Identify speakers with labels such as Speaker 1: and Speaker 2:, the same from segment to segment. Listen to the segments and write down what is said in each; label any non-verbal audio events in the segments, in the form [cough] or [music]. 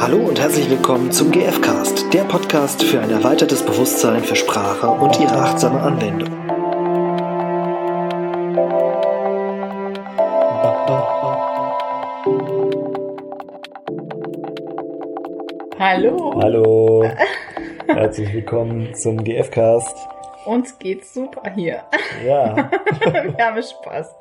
Speaker 1: Hallo und herzlich willkommen zum GFcast, der Podcast für ein erweitertes Bewusstsein für Sprache und ihre achtsame Anwendung.
Speaker 2: Hallo.
Speaker 3: Hallo. [laughs] Herzlich willkommen zum GFcast.
Speaker 2: Uns geht's super hier.
Speaker 3: Ja. [laughs]
Speaker 2: Wir haben Spaß.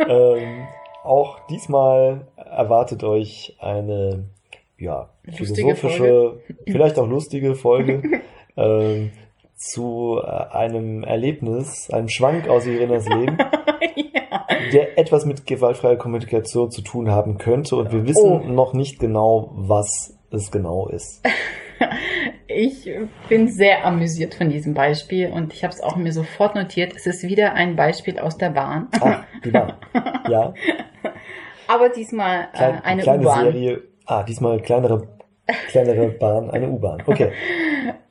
Speaker 3: ähm, auch diesmal erwartet euch eine ja,
Speaker 2: Lustige
Speaker 3: philosophische, vielleicht auch lustige Folge [laughs] ähm, zu äh, einem Erlebnis, einem Schwank aus Irenas Leben, [laughs]
Speaker 2: ja.
Speaker 3: der etwas mit gewaltfreier Kommunikation zu tun haben könnte und wir wissen
Speaker 2: Oh.
Speaker 3: noch nicht genau, was es genau ist. [laughs]
Speaker 2: Ich bin sehr amüsiert von diesem Beispiel und ich habe es auch mir sofort notiert. Es ist wieder ein Beispiel aus der Bahn.
Speaker 3: Ah, die Bahn. Ja,
Speaker 2: Aber diesmal äh,
Speaker 3: klein,
Speaker 2: eine
Speaker 3: kleine
Speaker 2: U-Bahn.
Speaker 3: Serie. Ah, diesmal kleinere, kleinere [laughs] Bahn, eine U-Bahn. Okay.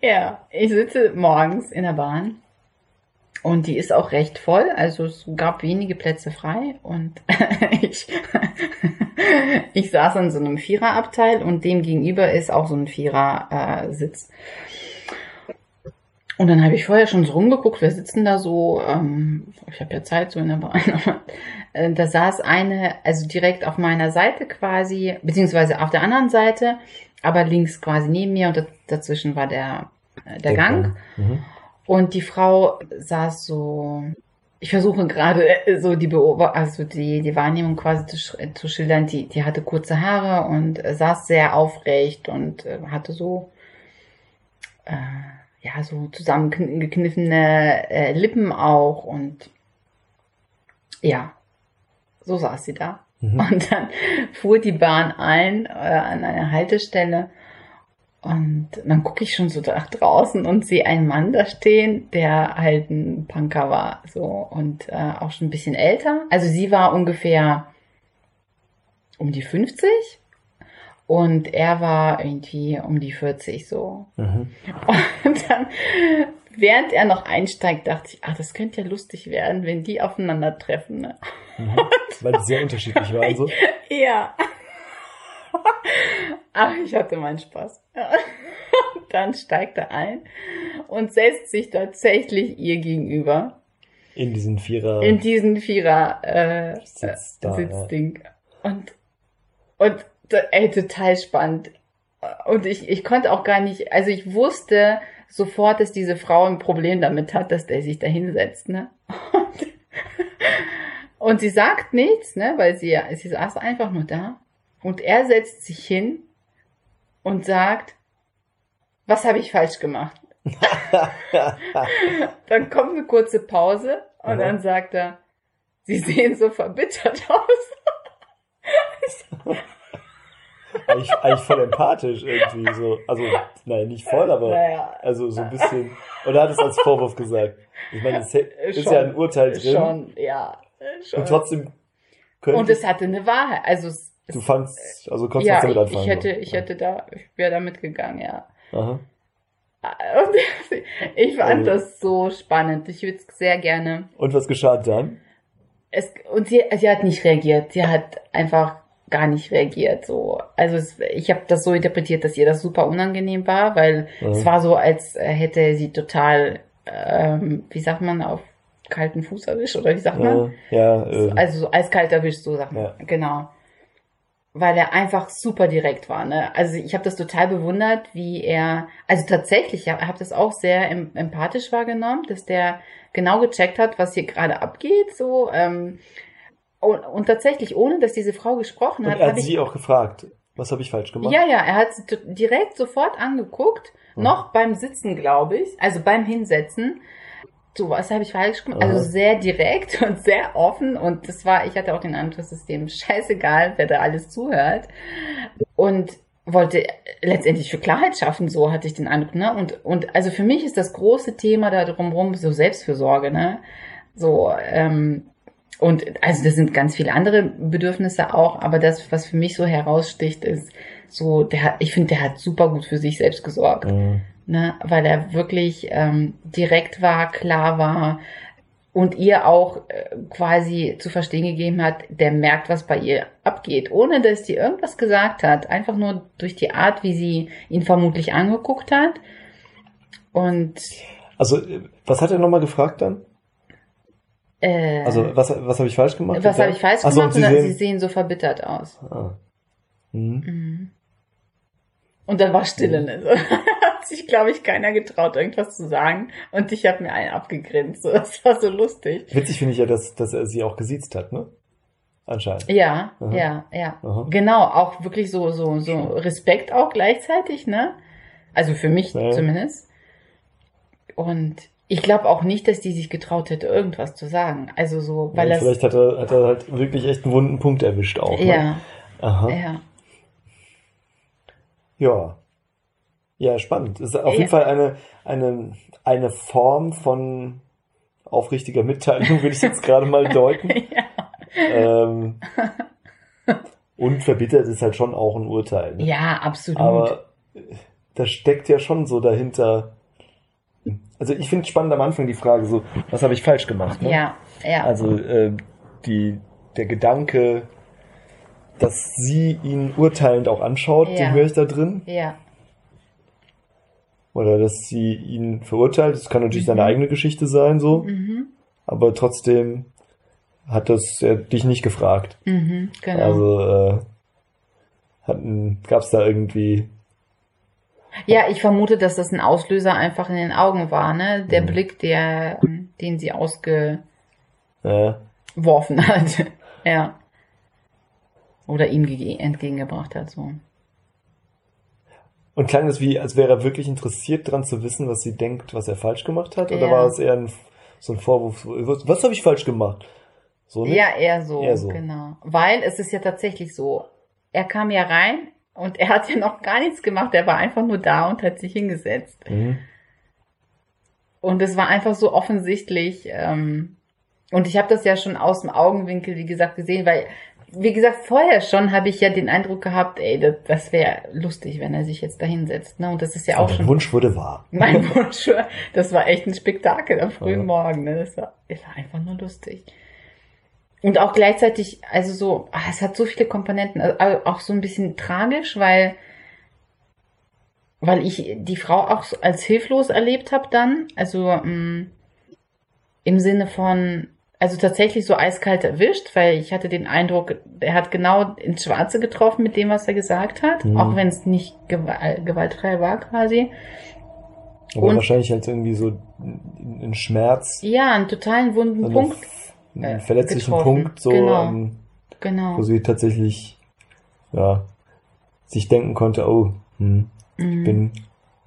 Speaker 2: Ja, ich sitze morgens in der Bahn und die ist auch recht voll. Also es gab wenige Plätze frei und [laughs] ich, [laughs] ich saß in so einem Viererabteil und dem gegenüber ist auch so ein Vierersitz. Und dann habe ich vorher schon so rumgeguckt, wer sitzen da so? Ähm, ich habe ja Zeit so in der Bahn. Äh, da saß eine, also direkt auf meiner Seite quasi, beziehungsweise auf der anderen Seite, aber links quasi neben mir und da- dazwischen war der, äh, der Gang.
Speaker 3: Mhm.
Speaker 2: Und die Frau saß so, ich versuche gerade äh, so die Beobacht, also die, die Wahrnehmung quasi zu, zu schildern, die, die hatte kurze Haare und saß sehr aufrecht und hatte so, äh, ja, so zusammengekniffene äh, Lippen auch und ja, so saß sie da.
Speaker 3: Mhm.
Speaker 2: Und dann fuhr die Bahn ein äh, an eine Haltestelle und dann gucke ich schon so nach draußen und sehe einen Mann da stehen, der halt ein Punker war, so und äh, auch schon ein bisschen älter. Also sie war ungefähr um die 50 und er war irgendwie um die 40 so.
Speaker 3: Mhm.
Speaker 2: Und dann, während er noch einsteigt, dachte ich, ach, das könnte ja lustig werden, wenn die aufeinandertreffen. Ne?
Speaker 3: Mhm. Weil die sehr unterschiedlich waren. So. [laughs]
Speaker 2: Ja. [laughs] Ach, ich hatte meinen Spaß. Ja. [laughs] Dann steigt er ein und setzt sich tatsächlich ihr gegenüber
Speaker 3: In diesen Vierer.
Speaker 2: in diesen Vierer äh,
Speaker 3: Sitz
Speaker 2: äh,
Speaker 3: da,
Speaker 2: Sitzding. Und, und da- ey, total spannend. Und ich, ich konnte auch gar nicht, also ich wusste sofort, dass diese Frau ein Problem damit hat, dass der sich da hinsetzt, ne? Und, und sie sagt nichts, ne? Weil sie, sie saß einfach nur da. Und er setzt sich hin und sagt, was habe ich falsch gemacht? [laughs] Dann kommt eine kurze Pause und
Speaker 3: Aha.
Speaker 2: dann sagt er, Sie sehen so verbittert aus. [laughs] [laughs]
Speaker 3: eigentlich, eigentlich voll empathisch irgendwie. So. Also, nein, nicht voll, aber
Speaker 2: Naja,
Speaker 3: also so ein bisschen. Oder hat es als Vorwurf gesagt? Ich meine, es ist
Speaker 2: Schon,
Speaker 3: ja ein Urteil drin.
Speaker 2: schon, ja. Schon.
Speaker 3: Und trotzdem
Speaker 2: Und es hatte eine Wahrheit. Also es,
Speaker 3: du fandst, also konntest
Speaker 2: ja,
Speaker 3: was damit anfangen.
Speaker 2: ich hätte,
Speaker 3: so.
Speaker 2: ich hätte da, ich wäre da mitgegangen, ja.
Speaker 3: Aha.
Speaker 2: Und [laughs] ich fand
Speaker 3: Also-
Speaker 2: das so spannend. Ich würde es sehr gerne.
Speaker 3: Und was geschah dann?
Speaker 2: Es, und sie, sie hat nicht reagiert. Sie hat einfach gar nicht reagiert. So, also es, ich habe das so interpretiert, dass ihr das super unangenehm war, weil
Speaker 3: Mhm.
Speaker 2: es war so, als hätte sie total, ähm, wie sagt man, auf kalten Fuß erwischt oder wie sagt man?
Speaker 3: Äh, ja, äh,
Speaker 2: Also so eiskalt erwischt, so sagt man.
Speaker 3: Ja.
Speaker 2: Genau. Weil er einfach super direkt war. Ne? Also ich habe das total bewundert, wie er, also tatsächlich, ich habe hab das auch sehr em empathisch wahrgenommen, dass der genau gecheckt hat, was hier gerade abgeht. So ähm, und, und tatsächlich, ohne dass diese Frau gesprochen
Speaker 3: und
Speaker 2: hat,
Speaker 3: er hat
Speaker 2: habe ich
Speaker 3: sie auch gefragt, was habe ich falsch gemacht?
Speaker 2: ja, ja, er hat sie direkt sofort angeguckt,
Speaker 3: Mhm.
Speaker 2: noch beim Sitzen, glaube ich, also beim Hinsetzen. So, was habe ich falsch gemacht? Also
Speaker 3: Aha.
Speaker 2: sehr direkt [laughs] und sehr offen und das war, ich hatte auch den Eindruck, es dem scheißegal, wer da alles zuhört und wollte letztendlich für Klarheit schaffen, so hatte ich den Eindruck, ne? Und, und also für mich ist das große Thema da drumherum so Selbstfürsorge, ne? So, ähm, und also das sind ganz viele andere Bedürfnisse auch, aber das, was für mich so heraussticht, ist so, der hat, ich finde, der hat super gut für sich selbst gesorgt,
Speaker 3: Mhm.
Speaker 2: ne, weil er wirklich ähm, direkt war, klar war, und ihr auch äh, quasi zu verstehen gegeben hat, der merkt, was bei ihr abgeht, ohne dass die irgendwas gesagt hat, einfach nur durch die Art, wie sie ihn vermutlich angeguckt hat. Und
Speaker 3: Also, äh, was hat er nochmal gefragt dann?
Speaker 2: Äh,
Speaker 3: Also, was, was habe ich falsch gemacht?
Speaker 2: was habe ich falsch
Speaker 3: Ach so,
Speaker 2: gemacht?
Speaker 3: und
Speaker 2: Und
Speaker 3: Sie sehen,
Speaker 2: sie sehen so verbittert aus.
Speaker 3: ah. mhm.
Speaker 2: Und dann war Stille. Ne? So. [laughs] Hat sich, glaube ich, keiner getraut, irgendwas zu sagen. Und ich habe mir einen abgegrinst. So, das war so lustig.
Speaker 3: Witzig finde ich ja, dass, dass er sie auch gesiezt hat, ne? Anscheinend.
Speaker 2: Ja,
Speaker 3: Aha.
Speaker 2: ja, ja.
Speaker 3: Aha.
Speaker 2: Genau, auch wirklich so, so, so Respekt auch gleichzeitig, ne? Also für mich
Speaker 3: Ja.
Speaker 2: zumindest. Und ich glaube auch nicht, dass die sich getraut hätte, irgendwas zu sagen. Also so, weil
Speaker 3: Ja,
Speaker 2: das.
Speaker 3: Vielleicht hat er, hat er halt wirklich echt einen wunden Punkt erwischt auch. Ne?
Speaker 2: Ja,
Speaker 3: Aha.
Speaker 2: ja.
Speaker 3: Ja. Ja, spannend. Ist auf
Speaker 2: Ja.
Speaker 3: jeden Fall eine, eine, eine Form von aufrichtiger Mitteilung, würde ich jetzt gerade mal [laughs] deuten. ähm, und verbittert ist halt schon auch ein Urteil. Ne?
Speaker 2: Ja, absolut.
Speaker 3: Aber äh, da steckt ja schon so dahinter. Also ich finde spannend am Anfang die Frage so, was habe ich falsch gemacht? Ne?
Speaker 2: ja, ja.
Speaker 3: Also äh, die, der Gedanke, dass sie ihn urteilend auch anschaut,
Speaker 2: Ja.
Speaker 3: den höre ich da drin.
Speaker 2: ja,
Speaker 3: Oder dass sie ihn verurteilt. Das kann natürlich seine eigene Geschichte sein, so.
Speaker 2: mhm.
Speaker 3: Aber trotzdem hat das er dich nicht gefragt.
Speaker 2: Mhm. genau.
Speaker 3: Also äh, hatten, gab's da irgendwie.
Speaker 2: Ja, ich vermute, dass das ein Auslöser einfach in den Augen war, ne? Der
Speaker 3: Mhm.
Speaker 2: Blick, der, den sie ausgeworfen
Speaker 3: Äh,
Speaker 2: hat. [laughs] ja. Oder ihm gege- entgegengebracht hat, so.
Speaker 3: und klang es wie, als wäre er wirklich interessiert dran zu wissen, was sie denkt, was er falsch gemacht hat? Oder
Speaker 2: Ja.
Speaker 3: war es eher ein, so ein Vorwurf, was, was habe ich falsch gemacht? So, ne?
Speaker 2: Ja, eher so,
Speaker 3: Eher so.
Speaker 2: genau. Weil es ist ja tatsächlich so, er kam ja rein und er hat ja noch gar nichts gemacht, er war einfach nur da und hat sich hingesetzt.
Speaker 3: Mhm.
Speaker 2: Und es war einfach so offensichtlich. Ähm, und ich habe das ja schon aus dem Augenwinkel, wie gesagt, gesehen, weil, wie gesagt, vorher schon habe ich ja den Eindruck gehabt, ey, das, das wäre lustig, wenn er sich jetzt da hinsetzt. Ne? Und das ist ja auch
Speaker 3: Und
Speaker 2: schon
Speaker 3: Wunsch wurde wahr. [laughs]
Speaker 2: mein Wunsch. Das war echt ein Spektakel am frühen
Speaker 3: Ja.
Speaker 2: Morgen. Ne? Das, war, das war einfach nur lustig. Und auch gleichzeitig, also so, ah, es hat so viele Komponenten, also auch so ein bisschen tragisch, weil weil ich die Frau auch als hilflos erlebt habe dann, also mh, im Sinne von, also tatsächlich so eiskalt erwischt, weil ich hatte den Eindruck, er hat genau ins Schwarze getroffen mit dem, was er gesagt hat,
Speaker 3: Mhm.
Speaker 2: auch wenn es nicht gewal gewaltfrei war quasi.
Speaker 3: Aber
Speaker 2: Und-
Speaker 3: wahrscheinlich halt irgendwie so ein Schmerz,
Speaker 2: Ja, einen totalen wunden
Speaker 3: so eine
Speaker 2: Punkt,
Speaker 3: einen
Speaker 2: äh,
Speaker 3: verletzlichen
Speaker 2: getroffen.
Speaker 3: Punkt, so,
Speaker 2: Genau.
Speaker 3: ähm,
Speaker 2: genau.
Speaker 3: wo sie tatsächlich, ja, sich denken konnte, oh, hm, ich
Speaker 2: Mhm.
Speaker 3: bin,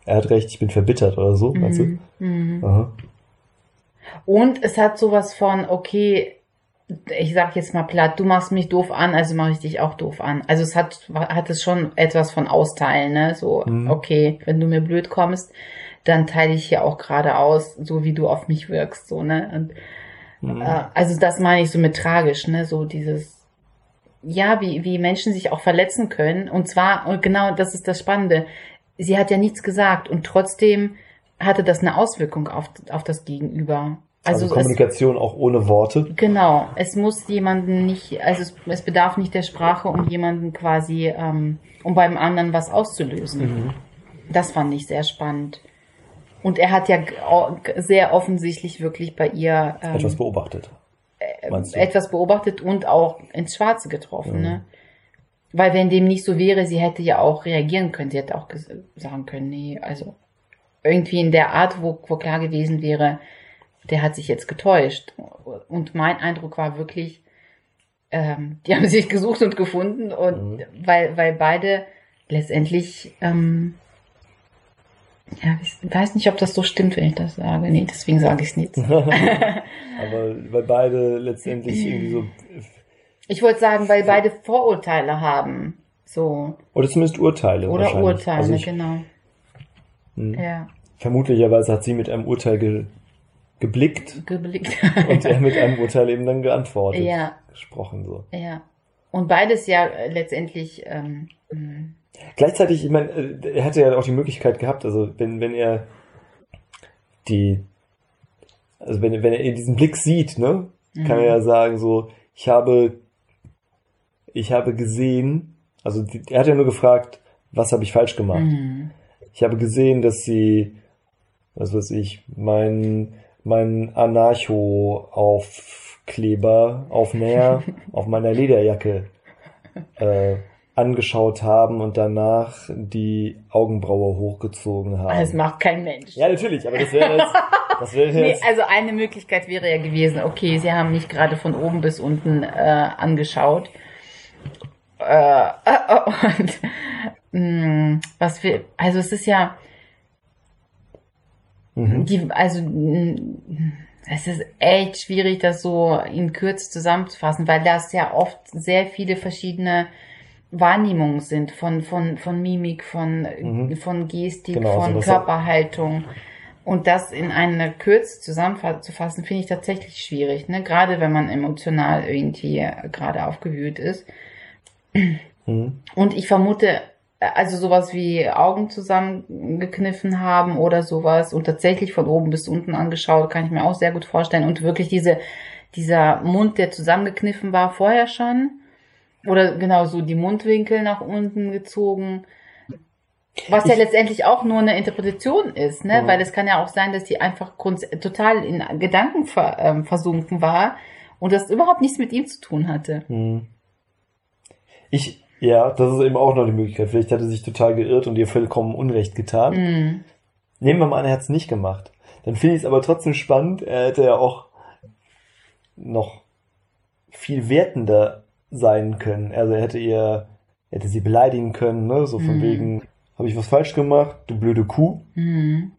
Speaker 3: er hat recht, ich bin verbittert oder so, meinst du?
Speaker 2: Mhm.
Speaker 3: Aha.
Speaker 2: Und es hat sowas von, okay, ich sag jetzt mal platt, du machst mich doof an, also mache ich dich auch doof an. Also es hat, hat es schon etwas von Austeilen, ne? So,
Speaker 3: Mhm.
Speaker 2: okay, wenn du mir blöd kommst, dann teile ich hier auch gerade aus, so wie du auf mich wirkst, so, ne? Und,
Speaker 3: Mhm.
Speaker 2: äh, also das meine ich so mit tragisch, ne? So dieses, ja, wie, wie Menschen sich auch verletzen können. Und zwar, und genau das ist das Spannende, sie hat ja nichts gesagt und trotzdem hatte das eine Auswirkung auf, auf das Gegenüber.
Speaker 3: Also,
Speaker 2: Also, es,
Speaker 3: Kommunikation auch ohne Worte.
Speaker 2: genau, es muss jemanden nicht, also es, es bedarf nicht der Sprache, um jemanden quasi, ähm, um beim anderen was auszulösen.
Speaker 3: Mhm.
Speaker 2: Das fand ich sehr spannend. Und er hat ja sehr offensichtlich wirklich bei ihr ähm,
Speaker 3: Etwas beobachtet. Meinst du?
Speaker 2: etwas beobachtet und auch ins Schwarze getroffen,
Speaker 3: Mhm.
Speaker 2: ne? Weil wenn dem nicht so wäre, sie hätte ja auch reagieren können. Sie hätte auch sagen können, nee, also irgendwie in der Art, wo, wo klar gewesen wäre, der hat sich jetzt getäuscht. Und mein Eindruck war wirklich, ähm, [laughs] die haben sich gesucht und gefunden und
Speaker 3: Mhm.
Speaker 2: weil, weil beide letztendlich, ähm, ja, ich weiß nicht, ob das so stimmt, wenn ich das sage. Nee, deswegen sage ich es nicht. [laughs]
Speaker 3: Aber weil beide letztendlich irgendwie so, [clears throat]
Speaker 2: Ich wollte sagen, weil beide Vorurteile haben. So.
Speaker 3: oder zumindest Urteile.
Speaker 2: Oder
Speaker 3: wahrscheinlich.
Speaker 2: Urteile,
Speaker 3: Also ich,
Speaker 2: genau.
Speaker 3: hm.
Speaker 2: Ja,
Speaker 3: Vermutlicherweise hat sie mit einem Urteil ge, geblickt
Speaker 2: geblickt. [laughs]
Speaker 3: und er mit einem [laughs] Urteil eben dann geantwortet.
Speaker 2: Ja.
Speaker 3: Gesprochen so.
Speaker 2: ja. Und beides ja letztendlich, ähm, mh,
Speaker 3: Gleichzeitig, ich meine, äh, er hätte ja auch die Möglichkeit gehabt, also wenn, wenn er die also wenn, wenn er diesen Blick sieht, ne, kann er ja sagen so, ich habe, ich habe gesehen, also die- er hat ja nur gefragt, was habe ich falsch gemacht?
Speaker 2: Mhm.
Speaker 3: Ich habe gesehen, dass sie, was weiß ich, mein, mein Anarcho-Aufkleber, Aufnäher [laughs] auf meiner Lederjacke äh, angeschaut haben und danach die Augenbraue hochgezogen haben.
Speaker 2: Das macht kein Mensch.
Speaker 3: ja, natürlich, aber das wäre jetzt, [laughs] das wäre
Speaker 2: Nee,
Speaker 3: jetzt,
Speaker 2: also eine Möglichkeit wäre ja gewesen, okay, sie haben mich gerade von oben bis unten äh, angeschaut. Äh, und mh, was wir, also es ist ja,
Speaker 3: mhm.
Speaker 2: die, also mh, es ist echt schwierig, das so in Kürze zusammenzufassen, weil das ja oft sehr viele verschiedene Wahrnehmungen sind von, von, von Mimik, von,
Speaker 3: Mhm.
Speaker 2: von Gestik,
Speaker 3: Genau, also
Speaker 2: von
Speaker 3: das-
Speaker 2: Körperhaltung. Und das in einer Kürze zusammenzufassen, finde ich tatsächlich schwierig, ne? Gerade wenn man emotional irgendwie äh, gerade aufgewühlt ist.
Speaker 3: Mhm.
Speaker 2: Und ich vermute, also sowas wie Augen zusammengekniffen haben oder sowas und tatsächlich von oben bis unten angeschaut, kann ich mir auch sehr gut vorstellen. Und wirklich diese, dieser Mund, der zusammengekniffen war vorher schon. Oder genau so die Mundwinkel nach unten gezogen. Was ja
Speaker 3: Ich-
Speaker 2: letztendlich auch nur eine Interpretation ist, ne?
Speaker 3: Mhm.
Speaker 2: Weil es kann ja auch sein, dass die einfach total in Gedanken ver ähm, versunken war und das überhaupt nichts mit ihm zu tun hatte.
Speaker 3: Mhm. Ich, ja, das ist eben auch noch die Möglichkeit. Vielleicht hat er sich total geirrt und ihr vollkommen Unrecht getan.
Speaker 2: Mhm.
Speaker 3: Nehmen wir mal an, er hat es nicht gemacht. Dann finde ich es aber trotzdem spannend. Er hätte ja auch noch viel wertender sein können. Also er hätte ihr, hätte sie beleidigen können, ne? So von
Speaker 2: Mhm.
Speaker 3: wegen, habe ich was falsch gemacht? Du blöde Kuh,
Speaker 2: Mhm.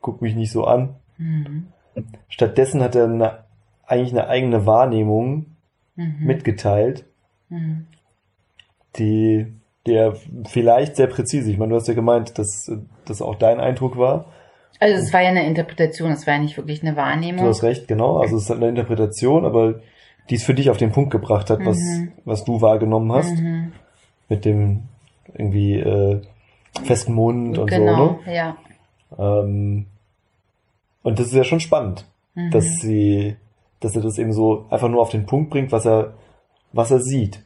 Speaker 3: guck mich nicht so an.
Speaker 2: Mhm.
Speaker 3: Stattdessen hat er eine, eigentlich eine eigene Wahrnehmung
Speaker 2: Mhm.
Speaker 3: mitgeteilt,
Speaker 2: Mhm.
Speaker 3: die der vielleicht sehr präzise. Ich meine, du hast ja gemeint, dass das auch dein Eindruck war.
Speaker 2: Also es war ja eine Interpretation, es war ja nicht wirklich eine Wahrnehmung.
Speaker 3: Du hast recht, genau. Also es ist eine Interpretation, aber die es für dich auf den Punkt gebracht hat, was,
Speaker 2: Mhm.
Speaker 3: was du wahrgenommen hast.
Speaker 2: Mhm.
Speaker 3: Mit dem irgendwie äh, festen Mund und
Speaker 2: Genau,
Speaker 3: so. Ne?
Speaker 2: ja.
Speaker 3: Ähm, und das ist ja schon spannend,
Speaker 2: Mhm.
Speaker 3: dass sie, dass er das eben so einfach nur auf den Punkt bringt, was er, was er sieht.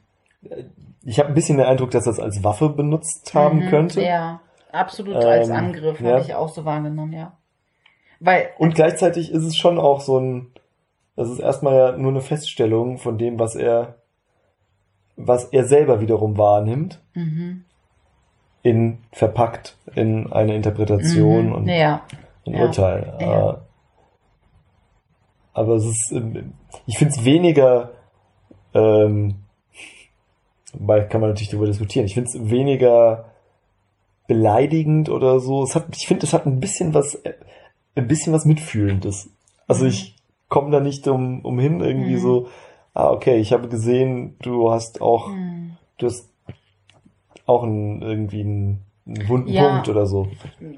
Speaker 3: Ich habe ein bisschen den Eindruck, dass er es als Waffe benutzt haben
Speaker 2: Mhm,
Speaker 3: könnte.
Speaker 2: Ja, absolut als
Speaker 3: Ähm,
Speaker 2: Angriff
Speaker 3: ja.
Speaker 2: habe ich auch so wahrgenommen, ja. Weil,
Speaker 3: Und gleichzeitig ist es schon auch so ein, das ist erstmal ja nur eine Feststellung von dem, was er, was er selber wiederum wahrnimmt,
Speaker 2: mhm.
Speaker 3: in verpackt in eine Interpretation
Speaker 2: mhm.
Speaker 3: und
Speaker 2: ja,
Speaker 3: ein
Speaker 2: ja,
Speaker 3: Urteil.
Speaker 2: ja.
Speaker 3: Äh, Aber es ist, ähm, ich finde es weniger, ähm, wobei kann man natürlich darüber diskutieren, ich finde es weniger beleidigend oder so. Es hat, ich finde, es hat ein bisschen was, äh, ein bisschen was Mitfühlendes. Also
Speaker 2: Mhm.
Speaker 3: ich komme da nicht um, umhin, irgendwie
Speaker 2: Mhm.
Speaker 3: so, ah, okay, ich habe gesehen, du hast auch,
Speaker 2: Mhm.
Speaker 3: du hast auch einen, irgendwie einen, einen wunden
Speaker 2: Ja.
Speaker 3: Punkt oder so.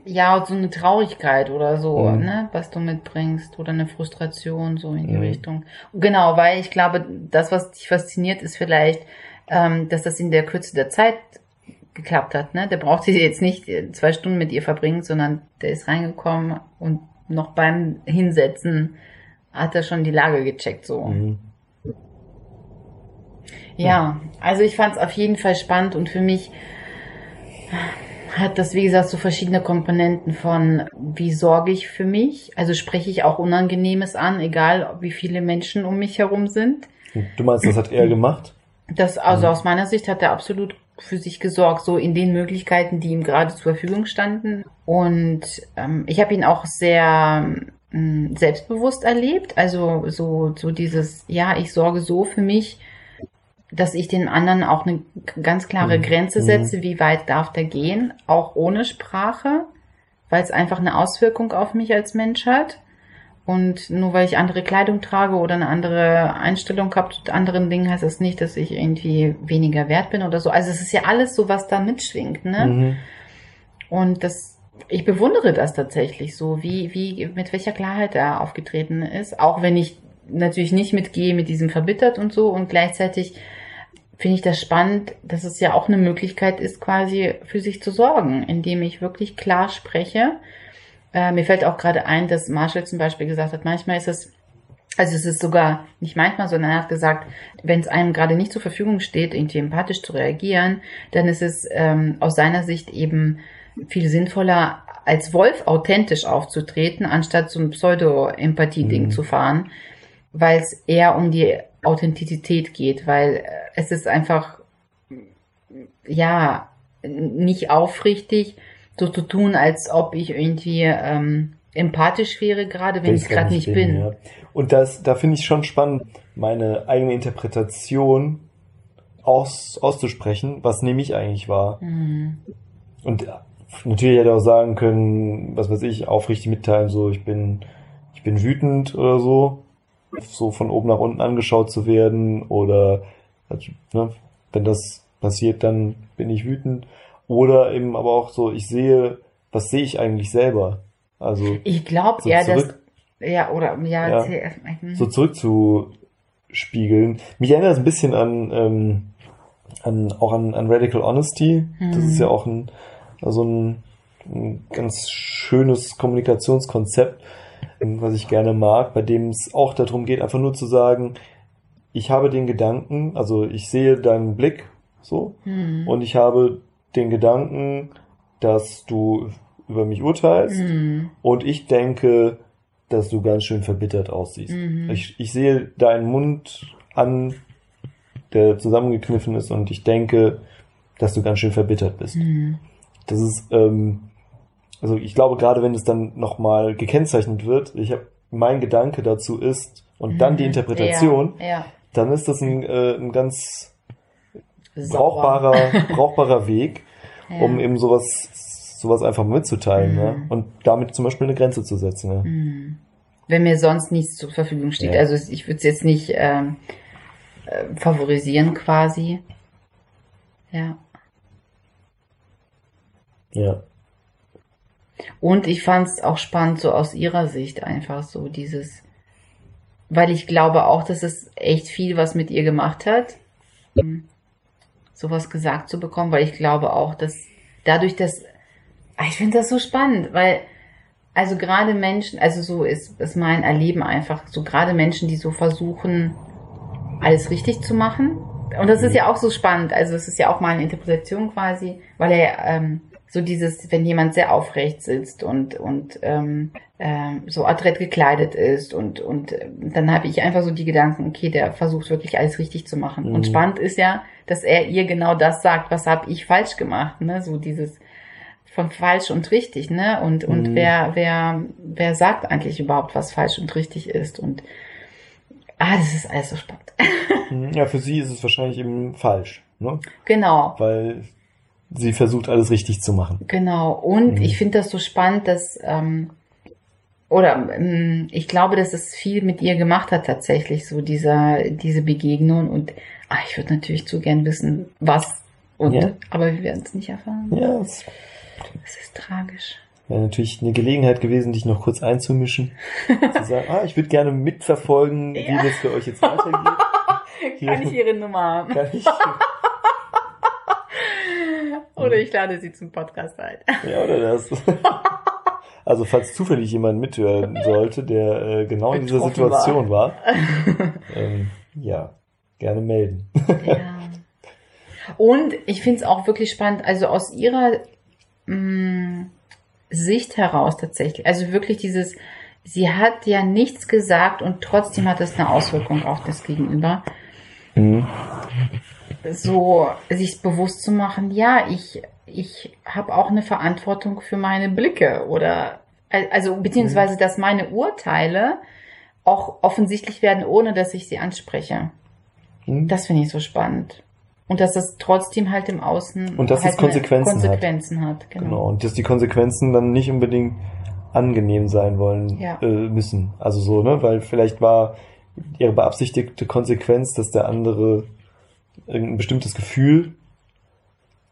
Speaker 2: ja, so eine Traurigkeit oder so,
Speaker 3: Mhm.
Speaker 2: ne, was du mitbringst oder eine Frustration so in die
Speaker 3: Mhm.
Speaker 2: Richtung. Genau, weil ich glaube, das, was dich fasziniert, ist vielleicht, ähm, dass das in der Kürze der Zeit geklappt hat, ne? Der brauchte jetzt nicht äh, zwei Stunden mit ihr verbringen, sondern der ist reingekommen und noch beim Hinsetzen hat er schon die Lage gecheckt, so.
Speaker 3: Mhm.
Speaker 2: Ja, also ich fand es auf jeden Fall spannend und für mich hat das, wie gesagt, so verschiedene Komponenten von, wie sorge ich für mich? Also spreche ich auch Unangenehmes an, egal wie viele Menschen um mich herum sind.
Speaker 3: Du meinst, das hat er gemacht?
Speaker 2: Das, also aus meiner Sicht hat er absolut für sich gesorgt, so in den Möglichkeiten, die ihm gerade zur Verfügung standen. Und ähm, ich habe ihn auch sehr selbstbewusst erlebt. Also so, so dieses, ja, ich sorge so für mich, dass ich den anderen auch eine ganz klare
Speaker 3: Mhm.
Speaker 2: Grenze
Speaker 3: Mhm.
Speaker 2: setze, wie weit darf der gehen, auch ohne Sprache, weil es einfach eine Auswirkung auf mich als Mensch hat. Und nur weil ich andere Kleidung trage oder eine andere Einstellung habe zu anderen Dingen, heißt das nicht, dass ich irgendwie weniger wert bin oder so. Also es ist ja alles so, was da mitschwingt, ne?
Speaker 3: Mhm.
Speaker 2: Und das, ich bewundere das tatsächlich so, wie, wie, mit welcher Klarheit er aufgetreten ist. Auch wenn ich natürlich nicht mitgehe mit diesem verbittert und so und gleichzeitig finde ich das spannend, dass es ja auch eine Möglichkeit ist, quasi für sich zu sorgen, indem ich wirklich klar spreche Äh, mir fällt auch gerade ein, dass Marshall zum Beispiel gesagt hat, manchmal ist es, also es ist sogar nicht manchmal, sondern er hat gesagt, wenn es einem gerade nicht zur Verfügung steht, irgendwie empathisch zu reagieren, dann ist es ähm, aus seiner Sicht eben viel sinnvoller, als Wolf authentisch aufzutreten, anstatt so ein Pseudo-Empathie-Ding
Speaker 3: Mhm.
Speaker 2: zu fahren, weil es eher um die Authentizität geht, weil äh, es ist einfach, ja, nicht aufrichtig, so zu tun, als ob ich irgendwie ähm, empathisch wäre, gerade wenn ich gerade nicht bin.
Speaker 3: Ja. Und das, da finde ich schon spannend, meine eigene Interpretation aus, auszusprechen, was nehme ich eigentlich wahr.
Speaker 2: Mhm.
Speaker 3: Und natürlich hätte er auch sagen können, was weiß ich, aufrichtig mitteilen, so ich bin, ich bin wütend oder so, so von oben nach unten angeschaut zu werden oder also, ne, wenn das passiert, dann bin ich wütend. Oder eben aber auch so, ich sehe, was sehe ich eigentlich selber? Also
Speaker 2: Ich glaube
Speaker 3: So
Speaker 2: eher, dass, ja, oder, ja,
Speaker 3: Ja.
Speaker 2: Mhm.
Speaker 3: so zurückzuspiegeln. Mich erinnert es ein bisschen an, ähm, an auch an, an Radical Honesty. Das
Speaker 2: Mhm.
Speaker 3: ist ja auch ein, also ein, ein ganz schönes Kommunikationskonzept, ähm, was ich gerne mag, bei dem es auch darum geht, einfach nur zu sagen, ich habe den Gedanken, also ich sehe deinen Blick so
Speaker 2: Mhm.
Speaker 3: und ich habe den Gedanken, dass du über mich urteilst
Speaker 2: Mhm.
Speaker 3: und ich denke, dass du ganz schön verbittert aussiehst.
Speaker 2: Mhm.
Speaker 3: Ich, ich sehe deinen Mund an, der zusammengekniffen ist und ich denke, dass du ganz schön verbittert bist.
Speaker 2: Mhm.
Speaker 3: Das ist, ähm, also ich glaube, gerade wenn es dann nochmal gekennzeichnet wird, ich habe mein Gedanke dazu ist und dann die
Speaker 2: Mhm.
Speaker 3: Interpretation,
Speaker 2: Ja, ja.
Speaker 3: dann ist das ein, äh, ein ganz
Speaker 2: Sauber.
Speaker 3: brauchbarer, [laughs] brauchbarer Weg,
Speaker 2: Ja.
Speaker 3: um eben sowas, sowas einfach mitzuteilen,
Speaker 2: Mhm.
Speaker 3: ne? Und damit zum Beispiel eine Grenze zu setzen, ne?
Speaker 2: Mhm. Wenn mir sonst nichts zur Verfügung steht. Also ich würde es jetzt nicht ähm, äh, favorisieren quasi. Ja.
Speaker 3: Ja.
Speaker 2: Und ich fand es auch spannend, so aus ihrer Sicht einfach so dieses, weil ich glaube auch, dass es echt viel was mit ihr gemacht hat, ähm, sowas gesagt zu bekommen, weil ich glaube auch, dass dadurch, dass, Ah, ich finde das so spannend, weil, also gerade Menschen, also so ist, ist mein Erleben einfach, so gerade Menschen, die so versuchen, alles richtig zu machen. Und das ist ja auch so spannend, also es ist ja auch mal eine Interpretation quasi, weil er ähm, so dieses, wenn jemand sehr aufrecht sitzt und und ähm, ähm, so adrett gekleidet ist und und ähm, dann habe ich einfach so die Gedanken, okay, der versucht wirklich alles richtig zu machen.
Speaker 3: Mhm.
Speaker 2: Und spannend ist ja, dass er ihr genau das sagt, was habe ich falsch gemacht, ne? So dieses von falsch und richtig, ne? Und und
Speaker 3: Mhm.
Speaker 2: wer wer wer sagt eigentlich überhaupt, was falsch und richtig ist und ah, das ist alles so spannend. [laughs]
Speaker 3: Hm, Ja, für sie ist es wahrscheinlich eben falsch, ne?
Speaker 2: genau.
Speaker 3: Weil sie versucht, alles richtig zu machen.
Speaker 2: Genau. Und
Speaker 3: Mhm.
Speaker 2: ich finde das so spannend, dass, ähm, oder ähm, ich glaube, dass es viel mit ihr gemacht hat tatsächlich, so dieser, diese Begegnung. Und ah, ich würde natürlich zu gern wissen, was. Und,
Speaker 3: Ja.
Speaker 2: Aber wir werden es nicht erfahren.
Speaker 3: Ja, es
Speaker 2: ist tragisch.
Speaker 3: wäre natürlich eine Gelegenheit gewesen, dich noch kurz einzumischen. [laughs] zu sagen, ah, ich würde gerne mitverfolgen, wie
Speaker 2: Ja.
Speaker 3: das für euch jetzt weitergeht. Hier. [laughs]
Speaker 2: Kann ich ihre Nummer haben?
Speaker 3: Kann ich? [laughs]
Speaker 2: Oder ich lade sie zum Podcast ein.
Speaker 3: Ja, oder das? [laughs] Also falls zufällig jemand mithören sollte, der äh, genau in dieser Situation war, ähm, ja, gerne melden.
Speaker 2: Ja. Und ich finde es auch wirklich spannend, also aus ihrer mh, Sicht heraus tatsächlich, also wirklich dieses, sie hat ja nichts gesagt und trotzdem hat das eine Auswirkung auf das Gegenüber.
Speaker 3: Mhm.
Speaker 2: So sich bewusst zu machen, ja, ich, ich habe auch eine Verantwortung für meine Blicke oder also beziehungsweise, dass meine Urteile auch offensichtlich werden, ohne dass ich sie anspreche.
Speaker 3: Mhm.
Speaker 2: Das finde ich so spannend. Und dass das trotzdem halt im Außen
Speaker 3: Und dass
Speaker 2: halt
Speaker 3: es Konsequenzen
Speaker 2: Konsequenzen hat. Genau.
Speaker 3: Genau. Und dass die Konsequenzen dann nicht unbedingt angenehm sein wollen
Speaker 2: Ja.
Speaker 3: äh, müssen. Also so, ne? Weil vielleicht war ihre beabsichtigte Konsequenz, dass der andere irgendein bestimmtes Gefühl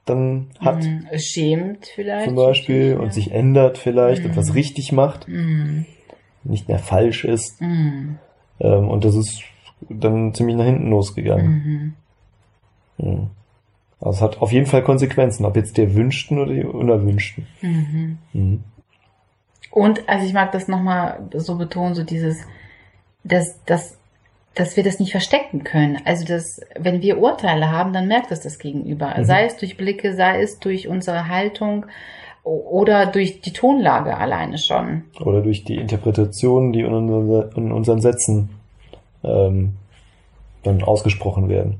Speaker 3: dann hat,
Speaker 2: Mhm. Schämt vielleicht.
Speaker 3: zum Beispiel, und sich ändert vielleicht und
Speaker 2: Mhm.
Speaker 3: was richtig macht,
Speaker 2: Mhm.
Speaker 3: nicht mehr falsch ist.
Speaker 2: Mhm.
Speaker 3: Ähm, und das ist dann ziemlich nach hinten losgegangen.
Speaker 2: Mhm.
Speaker 3: Mhm. Also es hat auf jeden Fall Konsequenzen, ob jetzt die erwünschten oder die unerwünschten.
Speaker 2: Mhm.
Speaker 3: Mhm.
Speaker 2: Und also ich mag das nochmal so betonen, so dieses, dass, dass, dass wir das nicht verstecken können. Also dass, wenn wir Urteile haben, dann merkt es das Gegenüber. Mhm. Sei es durch Blicke, sei es durch unsere Haltung oder durch die Tonlage alleine schon.
Speaker 3: Oder durch die Interpretation, die in, unser, in unseren Sätzen ähm, dann ausgesprochen werden.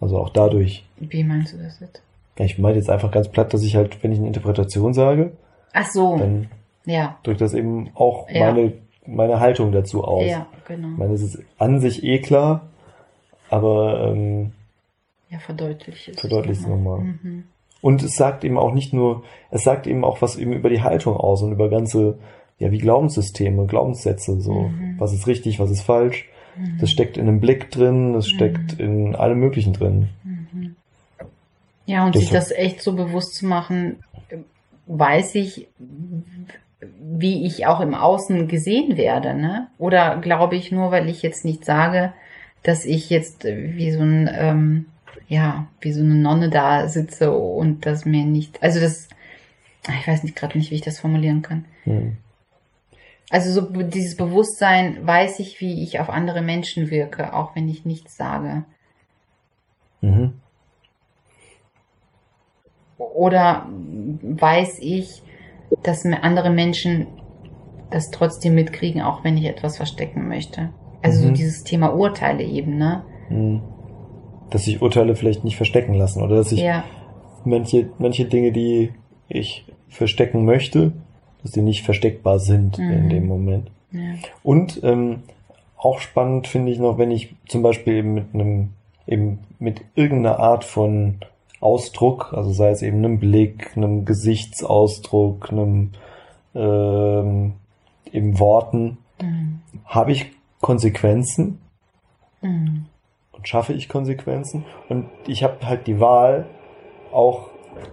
Speaker 3: Also auch dadurch.
Speaker 2: Wie meinst du das jetzt?
Speaker 3: Ich meine jetzt einfach ganz platt, dass ich halt, wenn ich eine Interpretation sage,
Speaker 2: Ach so.
Speaker 3: dann
Speaker 2: ja.
Speaker 3: drückt das eben auch
Speaker 2: Ja.
Speaker 3: meine, meine Haltung dazu aus.
Speaker 2: Ja, genau.
Speaker 3: Ich meine, es ist an sich eh klar, aber ähm,
Speaker 2: Ja, verdeutlicht es.
Speaker 3: verdeutlicht es nochmal.
Speaker 2: Mhm.
Speaker 3: Und es sagt eben auch nicht nur, es sagt eben auch was eben über die Haltung aus und über ganze, ja, wie Glaubenssysteme, Glaubenssätze, so,
Speaker 2: Mhm.
Speaker 3: was ist richtig, was ist falsch. Das steckt in einem Blick drin, das steckt in allem Möglichen drin.
Speaker 2: Ja, und
Speaker 3: Das
Speaker 2: sich das echt so bewusst zu machen, weiß ich, wie ich auch im Außen gesehen werde, ne? Oder glaube ich nur, weil ich jetzt nicht sage, dass ich jetzt äh, wie so ein, ähm, ja, wie so eine Nonne da sitze und das mir nicht, also das, ich weiß nicht gerade nicht, wie ich das formulieren kann.
Speaker 3: Hm.
Speaker 2: Also so dieses Bewusstsein, weiß ich, wie ich auf andere Menschen wirke, auch wenn ich nichts sage.
Speaker 3: Mhm.
Speaker 2: Oder weiß ich, dass andere Menschen das trotzdem mitkriegen, auch wenn ich etwas verstecken möchte. Also so
Speaker 3: Mhm.
Speaker 2: dieses Thema Urteile eben, ne?
Speaker 3: Hm. Dass sich Urteile vielleicht nicht verstecken lassen oder dass ich
Speaker 2: Ja,
Speaker 3: manche, manche Dinge, die ich verstecken möchte, dass die nicht versteckbar sind
Speaker 2: Mhm.
Speaker 3: in dem Moment.
Speaker 2: ja.
Speaker 3: Und ähm, auch spannend finde ich noch, wenn ich zum Beispiel eben mit einem, eben mit irgendeiner Art von Ausdruck, also sei es eben einem Blick, einem Gesichtsausdruck, einem ähm, eben Worten,
Speaker 2: Mhm.
Speaker 3: habe ich Konsequenzen
Speaker 2: Mhm.
Speaker 3: und schaffe ich Konsequenzen. Und ich habe halt die Wahl, auch,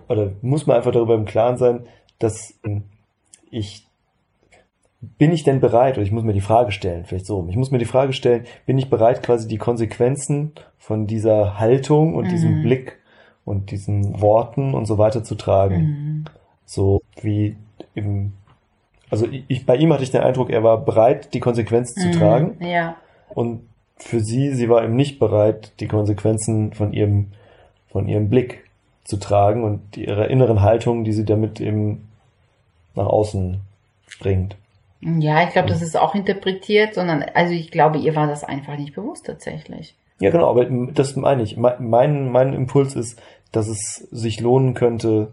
Speaker 3: oder muss man einfach darüber im Klaren sein, dass ähm, ich, bin ich denn bereit, oder ich muss mir die Frage stellen, vielleicht so, ich muss mir die Frage stellen, bin ich bereit, quasi die Konsequenzen von dieser Haltung und diesem
Speaker 2: Mhm.
Speaker 3: Blick und diesen Worten und so weiter zu tragen?
Speaker 2: Mhm.
Speaker 3: So wie eben, also ich, bei ihm hatte ich den Eindruck, er war bereit, die Konsequenzen zu
Speaker 2: Mhm.
Speaker 3: tragen.
Speaker 2: Ja,
Speaker 3: Und für sie, sie war eben nicht bereit, die Konsequenzen von ihrem, von ihrem Blick zu tragen und ihrer inneren Haltung, die sie damit eben nach außen bringt.
Speaker 2: ja, ich glaube, das ist auch interpretiert, sondern, also ich glaube, ihr war das einfach nicht bewusst tatsächlich.
Speaker 3: Ja, genau, aber das meine ich. Me- Mein, mein Impuls ist, dass es sich lohnen könnte,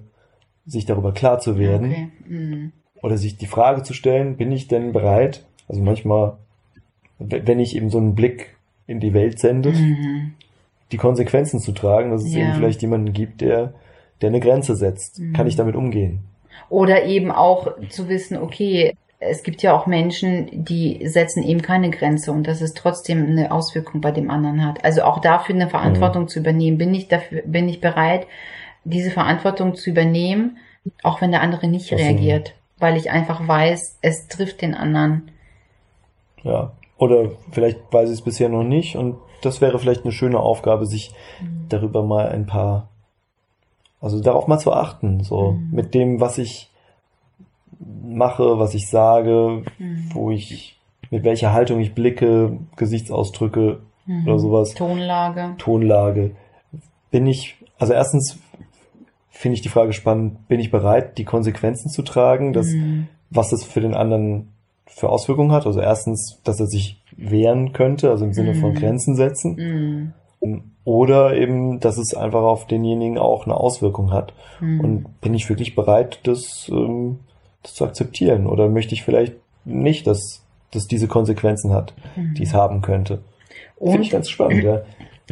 Speaker 3: sich darüber klar zu werden
Speaker 2: Okay. Mhm.
Speaker 3: oder sich die Frage zu stellen, bin ich denn bereit? Also manchmal, wenn ich eben so einen Blick in die Welt sende,
Speaker 2: Mhm.
Speaker 3: die Konsequenzen zu tragen, dass es
Speaker 2: Ja.
Speaker 3: eben vielleicht jemanden gibt, der, der eine Grenze setzt.
Speaker 2: Mhm.
Speaker 3: Kann ich damit umgehen?
Speaker 2: Oder eben auch zu wissen, okay, es gibt ja auch Menschen, die setzen eben keine Grenze und dass es trotzdem eine Auswirkung bei dem anderen hat. Also auch dafür eine Verantwortung
Speaker 3: Mhm.
Speaker 2: zu übernehmen. Bin ich dafür, bin ich bereit, diese Verantwortung zu übernehmen, auch wenn der andere nicht
Speaker 3: Ach so.
Speaker 2: reagiert, weil ich einfach weiß, es trifft den anderen.
Speaker 3: Ja. Oder vielleicht weiß ich es bisher noch nicht und das wäre vielleicht eine schöne Aufgabe, sich
Speaker 2: Mhm.
Speaker 3: darüber mal ein paar, also darauf mal zu achten, so
Speaker 2: Mhm.
Speaker 3: mit dem, was ich mache, was ich sage,
Speaker 2: Mhm.
Speaker 3: wo ich, mit welcher Haltung ich blicke, Gesichtsausdrücke
Speaker 2: Mhm.
Speaker 3: oder sowas.
Speaker 2: Tonlage.
Speaker 3: Tonlage. Bin ich, also erstens finde ich die Frage spannend, bin ich bereit, die Konsequenzen zu tragen, dass,
Speaker 2: Mhm.
Speaker 3: was das für den anderen für Auswirkungen hat? Also erstens, dass er sich wehren könnte, also im Sinne von
Speaker 2: Mhm.
Speaker 3: Grenzen setzen.
Speaker 2: Mhm.
Speaker 3: Oder eben, dass es einfach auf denjenigen auch eine Auswirkung hat.
Speaker 2: Mhm.
Speaker 3: Und bin ich wirklich bereit, das, ähm, das zu akzeptieren? Oder möchte ich vielleicht nicht, dass das diese Konsequenzen hat, die es haben könnte? Finde ich ganz spannend, ja.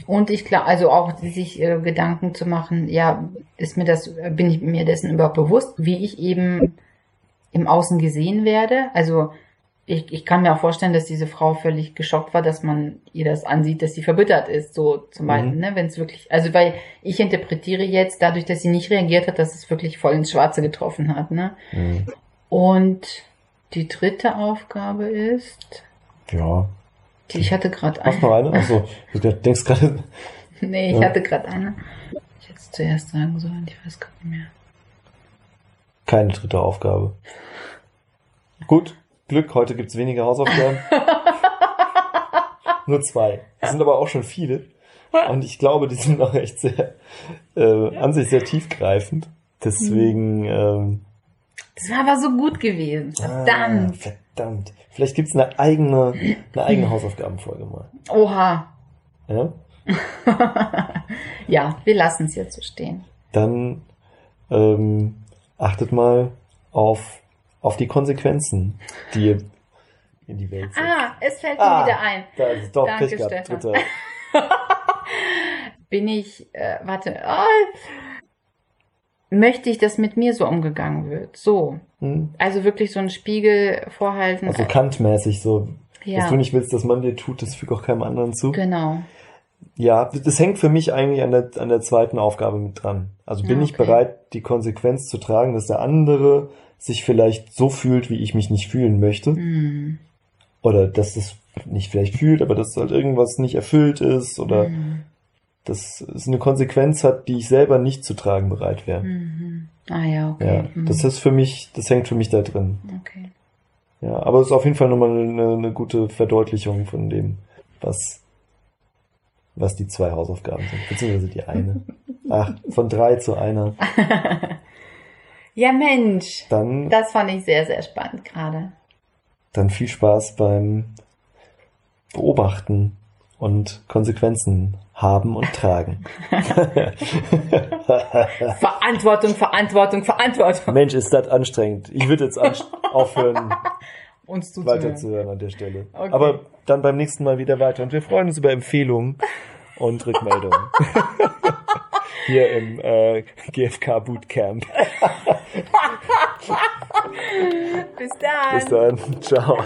Speaker 2: und ich glaube, also auch sich äh, Gedanken zu machen, ja, ist mir das, bin ich mir dessen überhaupt bewusst, wie ich eben im Außen gesehen werde? Also ich, ich kann mir auch vorstellen, dass diese Frau völlig geschockt war, dass man ihr das ansieht, dass sie verbittert ist, so zum
Speaker 3: Mhm.
Speaker 2: Beispiel, ne, wenn es wirklich, also weil ich interpretiere jetzt dadurch, dass sie nicht reagiert hat, dass es wirklich voll ins Schwarze getroffen hat, ne?
Speaker 3: Mhm.
Speaker 2: Und die dritte Aufgabe ist,
Speaker 3: Ja.
Speaker 2: die, ich hatte gerade
Speaker 3: Hast noch eine? Achso, du denkst gerade. [laughs]
Speaker 2: Nee, ich
Speaker 3: Ja.
Speaker 2: hatte gerade eine. Ich hätte es zuerst sagen sollen, ich weiß gar nicht mehr.
Speaker 3: Keine dritte Aufgabe. Gut, Glück, heute gibt's weniger Hausaufgaben. [laughs] Nur zwei. Das sind aber auch schon viele. Und ich glaube, die sind auch echt sehr, äh, an sich sehr tiefgreifend. Deswegen, ähm,
Speaker 2: Das war aber so gut gewesen. Verdammt.
Speaker 3: Ah, verdammt. Vielleicht gibt's eine eigene, eine eigene Hausaufgabenfolge mal.
Speaker 2: Oha.
Speaker 3: Ja? [laughs]
Speaker 2: Ja, wir lassen es jetzt so stehen.
Speaker 3: Dann ähm, achtet mal auf, auf die Konsequenzen, die ihr in die Welt setzt.
Speaker 2: Ah, es fällt mir
Speaker 3: Ah,
Speaker 2: wieder ein.
Speaker 3: Da ist doch
Speaker 2: Danke,
Speaker 3: Pech gehabt. Dritter. [laughs]
Speaker 2: Bin ich, äh, warte, oh, möchte ich, dass mit mir so umgegangen wird. So.
Speaker 3: Hm?
Speaker 2: Also wirklich so einen Spiegel vorhalten.
Speaker 3: Also kantmäßig so.
Speaker 2: ja,
Speaker 3: Was du nicht willst, dass man dir tut, das fügt auch keinem anderen zu.
Speaker 2: genau.
Speaker 3: Ja, das hängt für mich eigentlich an der, an der zweiten Aufgabe mit dran. Also bin ich
Speaker 2: Okay.
Speaker 3: bereit, die Konsequenz zu tragen, dass der andere sich vielleicht so fühlt, wie ich mich nicht fühlen möchte.
Speaker 2: Hm.
Speaker 3: Oder dass es nicht vielleicht fühlt, aber dass halt irgendwas nicht erfüllt ist oder
Speaker 2: Hm.
Speaker 3: Dass es eine Konsequenz hat, die ich selber nicht zu tragen bereit wäre.
Speaker 2: Mhm. Ah ja, okay.
Speaker 3: Ja,
Speaker 2: Mhm.
Speaker 3: das ist für mich, das hängt für mich da drin.
Speaker 2: okay.
Speaker 3: Ja, aber es ist auf jeden Fall nochmal eine, eine gute Verdeutlichung von dem, was, was die zwei Hausaufgaben sind, beziehungsweise die eine. [laughs] Ach, von drei zu einer. [laughs]
Speaker 2: Ja, Mensch.
Speaker 3: Dann,
Speaker 2: Das fand ich sehr, sehr spannend gerade.
Speaker 3: dann viel Spaß beim Beobachten und Konsequenzen haben und tragen. [laughs]
Speaker 2: Verantwortung, Verantwortung, Verantwortung.
Speaker 3: Mensch, ist das anstrengend. Ich würde jetzt aufhören, [laughs]
Speaker 2: Uns zuzuhören.
Speaker 3: weiterzuhören an der Stelle.
Speaker 2: Okay.
Speaker 3: Aber dann beim nächsten Mal wieder weiter. Und wir freuen uns über Empfehlungen und Rückmeldungen. [laughs] Hier im äh, GFK Bootcamp.
Speaker 2: Bis dann.
Speaker 3: Bis dann. Ciao.